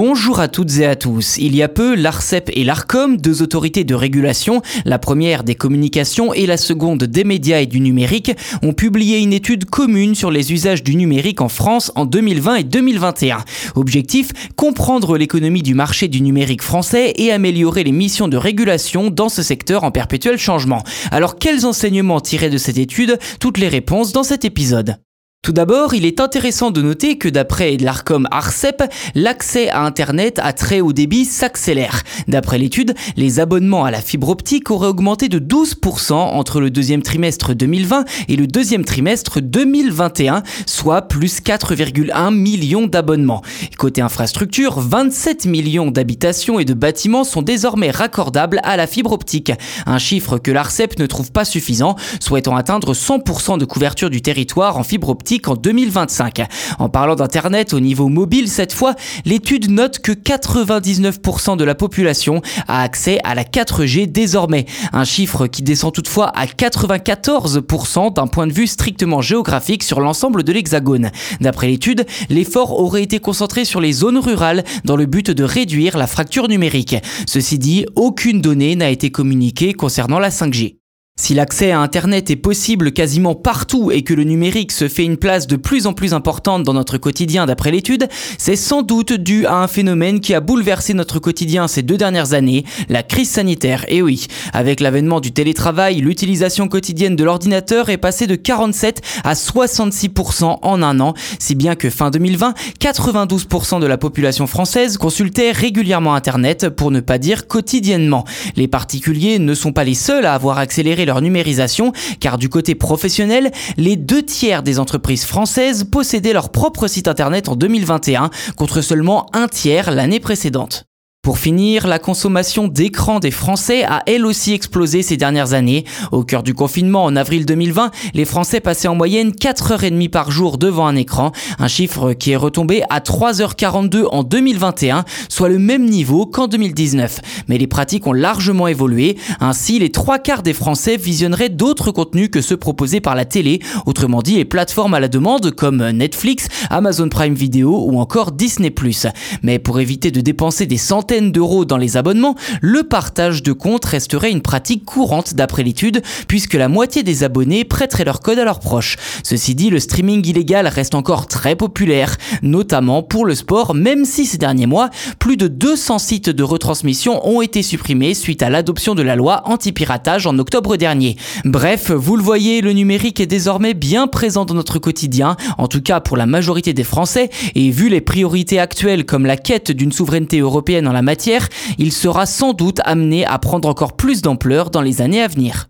Bonjour à toutes et à tous. Il y a peu, l'ARCEP et l'ARCOM, deux autorités de régulation, la première des communications et la seconde des médias et du numérique, ont publié une étude commune sur les usages du numérique en France en 2020 et 2021. Objectif, comprendre l'économie du marché du numérique français et améliorer les missions de régulation dans ce secteur en perpétuel changement. Alors quels enseignements tirer de cette étude? Toutes les réponses dans cet épisode. Tout d'abord, il est intéressant de noter que d'après l'ARCOM ARCEP, l'accès à Internet à très haut débit s'accélère. D'après l'étude, les abonnements à la fibre optique auraient augmenté de 12% entre le deuxième trimestre 2020 et le deuxième trimestre 2021, soit plus 4,1 millions d'abonnements. Côté infrastructure, 27 millions d'habitations et de bâtiments sont désormais raccordables à la fibre optique, un chiffre que l'ARCEP ne trouve pas suffisant, souhaitant atteindre 100% de couverture du territoire en fibre optique en 2025. En parlant d'Internet au niveau mobile cette fois, l'étude note que 99% de la population a accès à la 4G désormais, un chiffre qui descend toutefois à 94% d'un point de vue strictement géographique sur l'ensemble de l'Hexagone. D'après l'étude, l'effort aurait été concentré sur les zones rurales dans le but de réduire la fracture numérique. Ceci dit, aucune donnée n'a été communiquée concernant la 5G. Si l'accès à Internet est possible quasiment partout et que le numérique se fait une place de plus en plus importante dans notre quotidien d'après l'étude, c'est sans doute dû à un phénomène qui a bouleversé notre quotidien ces deux dernières années, la crise sanitaire. Et oui, avec l'avènement du télétravail, l'utilisation quotidienne de l'ordinateur est passée de 47 à 66% en un an, si bien que fin 2020, 92% de la population française consultait régulièrement Internet, pour ne pas dire quotidiennement. Les particuliers ne sont pas les seuls à avoir accéléré leur numérisation, car du côté professionnel, les deux tiers des entreprises françaises possédaient leur propre site internet en 2021, contre seulement un tiers l'année précédente. Pour finir, la consommation d'écran des Français a elle aussi explosé ces dernières années. Au cœur du confinement, en avril 2020, les Français passaient en moyenne 4h30 par jour devant un écran, un chiffre qui est retombé à 3h42 en 2021, soit le même niveau qu'en 2019. Mais les pratiques ont largement évolué, ainsi les trois quarts des Français visionneraient d'autres contenus que ceux proposés par la télé, autrement dit les plateformes à la demande comme Netflix, Amazon Prime Video ou encore Disney ⁇ Mais pour éviter de dépenser des centaines d'euros dans les abonnements, le partage de comptes resterait une pratique courante d'après l'étude, puisque la moitié des abonnés prêteraient leur code à leurs proches. Ceci dit, le streaming illégal reste encore très populaire, notamment pour le sport, même si ces derniers mois, plus de 200 sites de retransmission ont été supprimés suite à l'adoption de la loi anti-piratage en octobre dernier. Bref, vous le voyez, le numérique est désormais bien présent dans notre quotidien, en tout cas pour la majorité des Français, et vu les priorités actuelles comme la quête d'une souveraineté européenne en la matière, il sera sans doute amené à prendre encore plus d'ampleur dans les années à venir.